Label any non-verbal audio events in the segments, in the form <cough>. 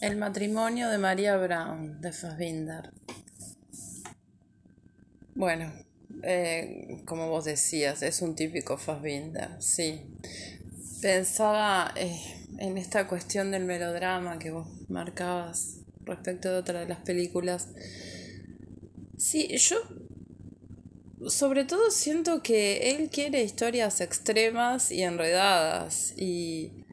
El matrimonio de María Brown, de Fassbinder. Bueno, eh, como vos decías, es un típico Fassbinder, sí. Pensaba eh, en esta cuestión del melodrama que vos marcabas respecto de otra de las películas. Sí, yo sobre todo siento que él quiere historias extremas y enredadas y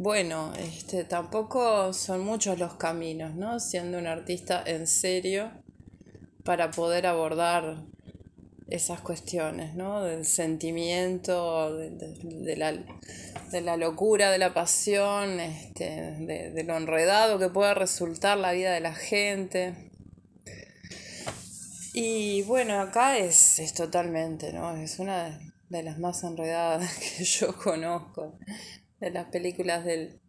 bueno, este tampoco son muchos los caminos, ¿no? Siendo un artista en serio para poder abordar esas cuestiones, ¿no? Del sentimiento, de, la, locura, de la pasión, este, de, lo enredado que puede resultar la vida de la gente. Y bueno, acá es, es totalmente, ¿no? Es una de las más enredadas <laughs> que yo conozco, de las películas del...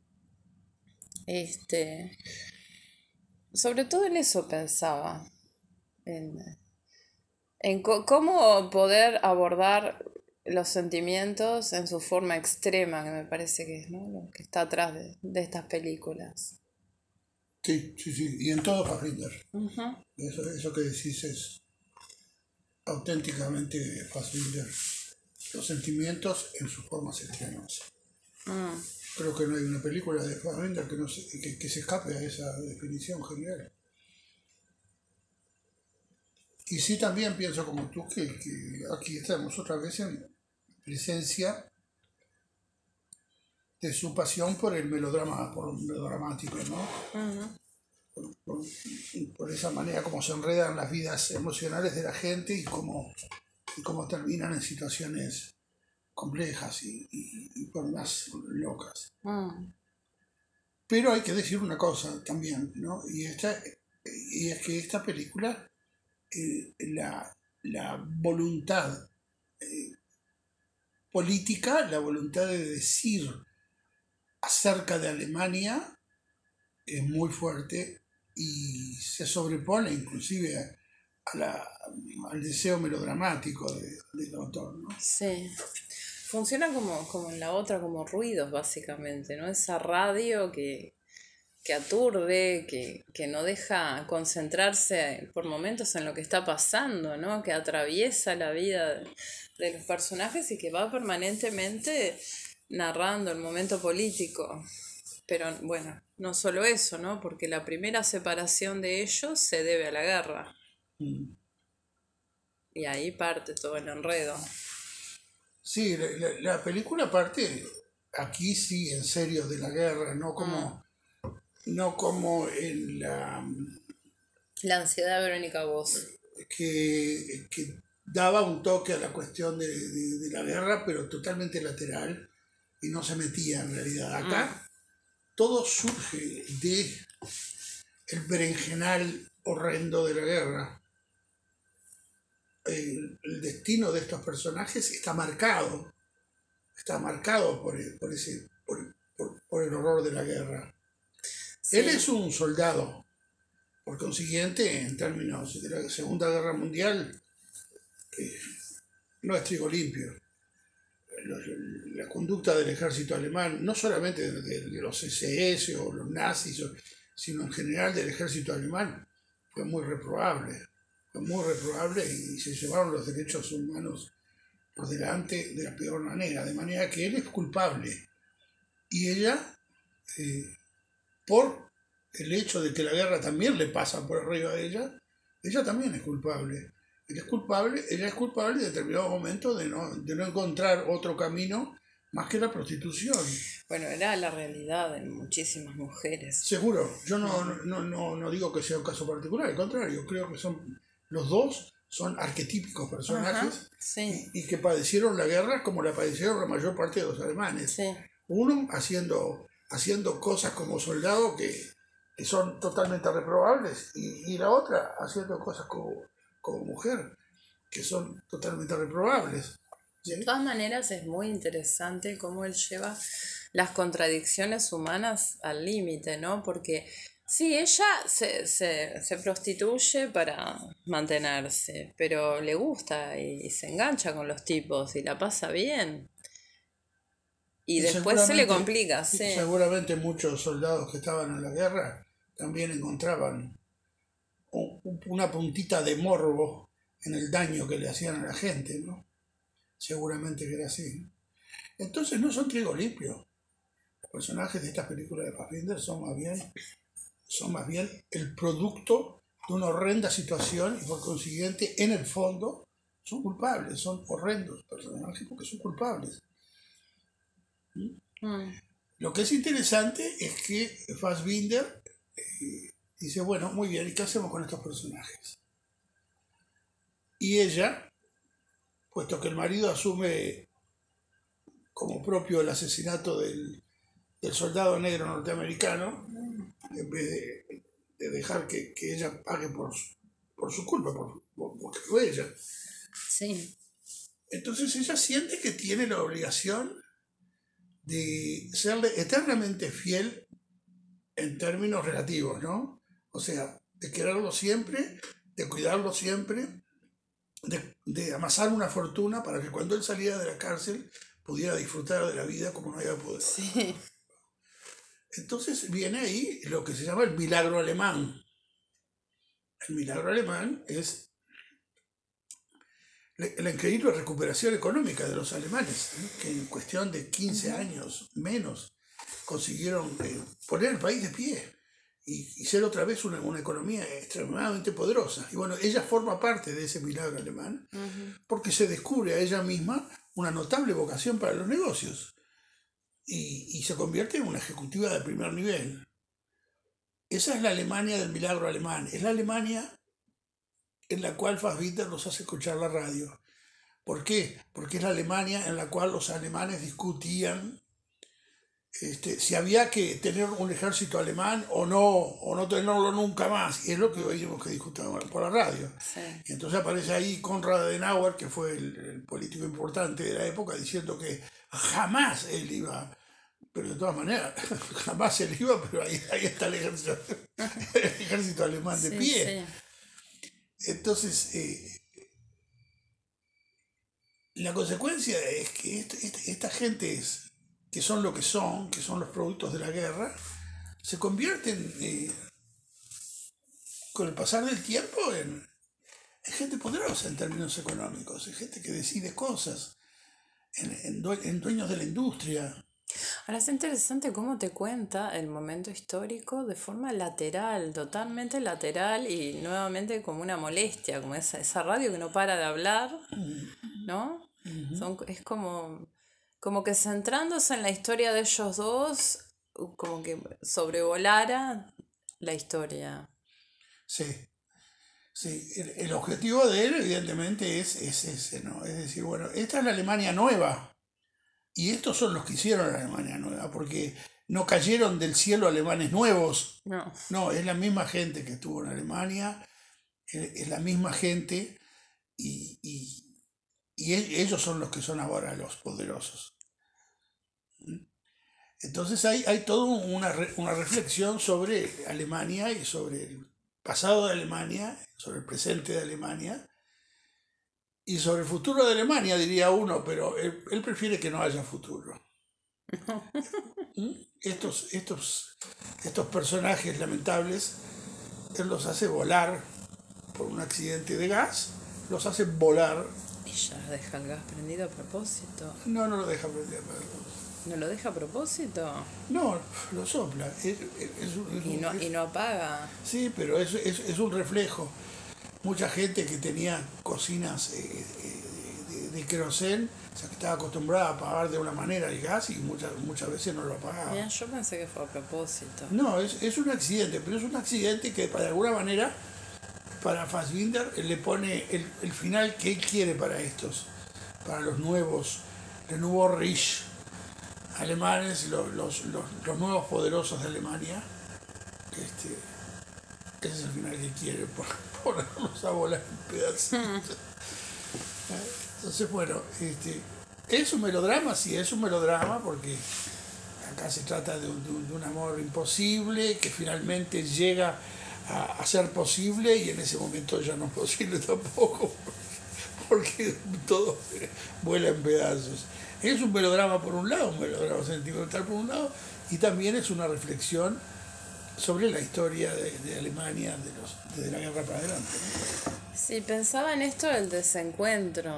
Este... Sobre todo en eso pensaba, en, en cómo poder abordar los sentimientos en su forma extrema, que me parece que es ¿no? lo que está atrás de, estas películas. Sí, sí, sí, y en todo Fassbinder. eso, eso que decís es auténticamente Fassbinder. Los sentimientos en sus formas extremas. Mm. Creo que no hay una película de Fassbinder que, no se, que se escape a esa definición general. Y sí también pienso como tú que, aquí estamos otra vez en presencia de su pasión por el melodrama, por lo melodramático, ¿no? por, esa manera como se enredan las vidas emocionales de la gente y cómo, cómo terminan en situaciones complejas y, por más locas. Mm. Pero hay que decir una cosa también, ¿no? Y, esta, y es que esta película eh, la, voluntad eh, política, la voluntad de decir acerca de Alemania es muy fuerte y se sobrepone inclusive al deseo melodramático del autor. ¿no? Sí. Funciona como, como en la otra, como ruidos básicamente, ¿no? Esa radio que, que aturde, que, no deja concentrarse por momentos en lo que está pasando, ¿no? que atraviesa la vida de los personajes y que va permanentemente narrando el momento político. Pero bueno, no solo eso, ¿no? Porque la primera separación de ellos se debe a la guerra. Mm. Y ahí parte todo el enredo. Sí, la, película parte aquí sí, en serio, de la guerra, no como mm no como en la... La ansiedad de Verónica Voz. Que, daba un toque a la cuestión de, la guerra, pero totalmente lateral y no se metía en realidad. Acá mm. todo surge de el berenjenal horrendo de la guerra. El, destino de estos personajes está marcado, está marcado por, por ese, por el horror de la guerra. Él es un soldado. Por consiguiente, en términos de la Segunda Guerra Mundial, eh, no es trigo limpio. La, conducta del ejército alemán, no solamente de, los SS o los nazis, sino en general del ejército alemán, fue muy reprobable. Muy reprobable y se llevaron los derechos humanos por delante de la peor manera. De manera que él es culpable. Y ella eh, por el hecho de que la guerra también le pasa por arriba a ella, ella también es culpable. Ella es culpable, ella es culpable en determinado momento de no, de no encontrar otro camino más que la prostitución. Bueno, era la realidad de muchísimas mujeres. Seguro, yo no, no, no, no digo que sea un caso particular, al contrario, creo que son los dos son arquetípicos personajes y, que padecieron la guerra como la padecieron la mayor parte de los alemanes. Uno haciendo haciendo cosas como soldado que, son totalmente reprobables y, la otra haciendo cosas como, como mujer que son totalmente reprobables. De todas maneras es muy interesante cómo él lleva las contradicciones humanas al límite, ¿no? Porque sí, ella se, se, se, prostituye para mantenerse, pero le gusta y se engancha con los tipos y la pasa bien. Y, después se le complica, sí. Seguramente muchos soldados que estaban en la guerra también encontraban una puntita de morbo en el daño que le hacían a la gente, ¿no? Seguramente que era así. Entonces no son trigo limpio. Los personajes de estas películas de Fassbinder son más bien, son más bien el producto de una horrenda situación y por consiguiente, en el fondo, son culpables, son horrendos personajes porque son culpables. Mm. Lo que es interesante es que Fassbinder eh, dice, bueno, muy bien, ¿y qué hacemos con estos personajes? Y ella, puesto que el marido asume como propio el asesinato del, soldado negro norteamericano, en vez de, dejar que, ella pague por su, por su culpa, por, porque fue ella. Sí. Entonces ella siente que tiene la obligación de serle eternamente fiel en términos relativos, ¿no? O sea, de quererlo siempre, de cuidarlo siempre, de, amasar una fortuna para que cuando él saliera de la cárcel pudiera disfrutar de la vida como no había podido. Sí. Entonces viene ahí lo que se llama el milagro alemán. El milagro alemán es la increíble recuperación económica de los alemanes, que en cuestión de 15 años menos consiguieron eh, poner el país de pie y, ser otra vez una, economía extremadamente poderosa. Y bueno, ella forma parte de ese milagro alemán porque se descubre a ella misma una notable vocación para los negocios y, y se convierte en una ejecutiva de primer nivel. Esa es la Alemania del milagro alemán, es la Alemania en la cual Fassbinder nos hace escuchar la radio. ¿Por qué? Porque es la Alemania en la cual los alemanes discutían este, si había que tener un ejército alemán o no, o no tenerlo nunca más. Y es lo que oímos que discutían por la radio. Y entonces aparece ahí Konrad Adenauer, que fue el, político importante de la época, diciendo que jamás él iba, pero de todas maneras, <laughs> jamás él iba, pero ahí, ahí está el ejército, el ejército alemán de pie. Entonces, eh, la consecuencia es que este, este, esta gente es, que son lo que son, que son los productos de la guerra, se convierten eh, con el pasar del tiempo en, gente poderosa en términos económicos, en gente que decide cosas, en dueños de la industria, Ahora es interesante cómo te cuenta el momento histórico de forma lateral, totalmente lateral y nuevamente como una molestia, como esa, esa radio que no para de hablar, ¿no? Son, es como, como que centrándose en la historia de ellos dos, como que sobrevolara la historia. Sí, sí. El, objetivo de él evidentemente es, es ese, ¿no? Es decir, bueno, esta es la Alemania nueva y estos son los que hicieron la Alemania nueva, porque no cayeron del cielo alemanes nuevos. No. No, es la misma gente que estuvo en Alemania, es la misma gente y, e, ellos son los que son ahora los poderosos. ¿Mm? Entonces hay, hay toda una, una reflexión sobre Alemania y sobre el pasado de Alemania, sobre el presente de Alemania y sobre el futuro de Alemania, diría uno, pero él, prefiere que no haya futuro. <laughs> ¿Mm? estos, estos, estos personajes lamentables, él los hace volar por un accidente de gas, los hace volar. ¿Y ya deja el gas prendido a propósito? No, no lo deja prendido a propósito. ¿No lo deja a propósito? No, lo sopla. y, no, y no apaga. Sí, pero es, es, es un reflejo mucha gente que tenía cocinas eh, eh, de, de, o sea, que estaba acostumbrada a pagar de una manera el gas y muchas, muchas veces no lo pagaba. yo pensé que fue a propósito. No, es, es un accidente, pero es un accidente que de alguna manera para Fassbinder le pone el, el final que él quiere para estos, para los nuevos, el nuevo Rich alemanes, los, los, los, los nuevos poderosos de Alemania. Este, ese es el final que quiere <laughs> ponerlos a volar en pedacitos. <laughs> Entonces, bueno, este, es un melodrama, sí, es un melodrama porque acá se trata de un, amor imposible que finalmente llega a, ser posible y en ese momento ya no es posible <laughs> tampoco porque todo vuela en pedazos. Es un melodrama por un lado, un melodrama sentimental por un lado y también es una reflexión sobre la historia de, Alemania de los, desde la guerra para adelante. Sí, pensaba en esto del desencuentro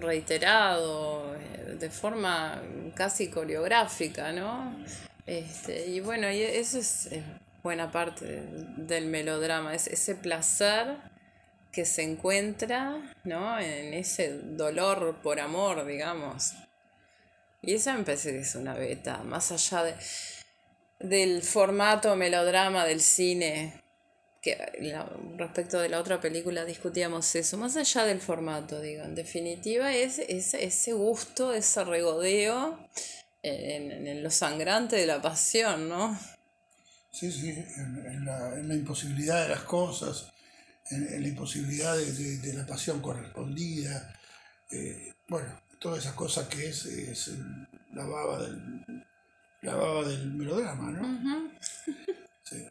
reiterado, eh, de forma casi coreográfica, ¿no? Este, y bueno, y eso es, buena parte del melodrama, es ese placer que se encuentra, ¿no? En ese dolor por amor, digamos. Y esa me parece que es una beta, más allá de, del formato melodrama del cine, que respecto de la otra película discutíamos eso, más allá del formato, digo, en definitiva es, ese gusto, ese regodeo en, en, lo sangrante de la pasión, ¿no? Sí, sí, en, la, imposibilidad de las cosas, en, la imposibilidad de, la pasión correspondida, eh, bueno, todas esas cosas que es, la baba del la baba del melodrama, ¿no? sí.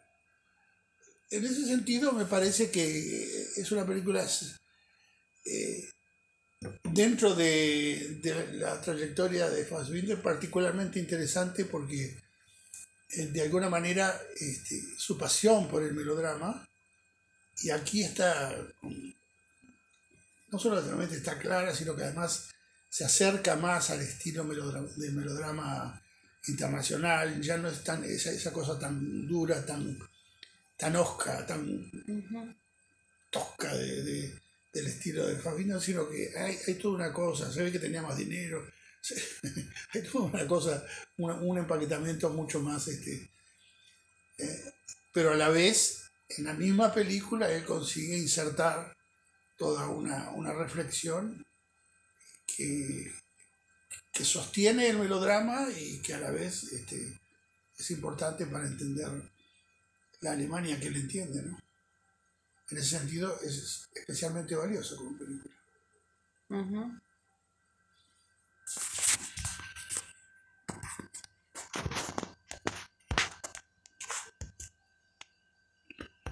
En ese sentido me parece que es una película eh, dentro de, la trayectoria de Fassbinder particularmente interesante porque eh, de alguna manera este, su pasión por el melodrama y aquí está no solamente está clara sino que además se acerca más al estilo melodrama, del melodrama internacional ya no es tan esa, esa cosa tan dura tan tan osca tan tosca de del estilo de Fabino, sino que hay, hay, toda una cosa, se ve que tenía más dinero, <laughs> hay toda una cosa, un empaquetamiento mucho más, este, eh, pero a la vez, en la misma película, él consigue insertar toda una, una reflexión que, que, sostiene el melodrama y que a la vez este, es importante para entender la Alemania que él entiende, ¿no? En ese sentido es especialmente valioso como película.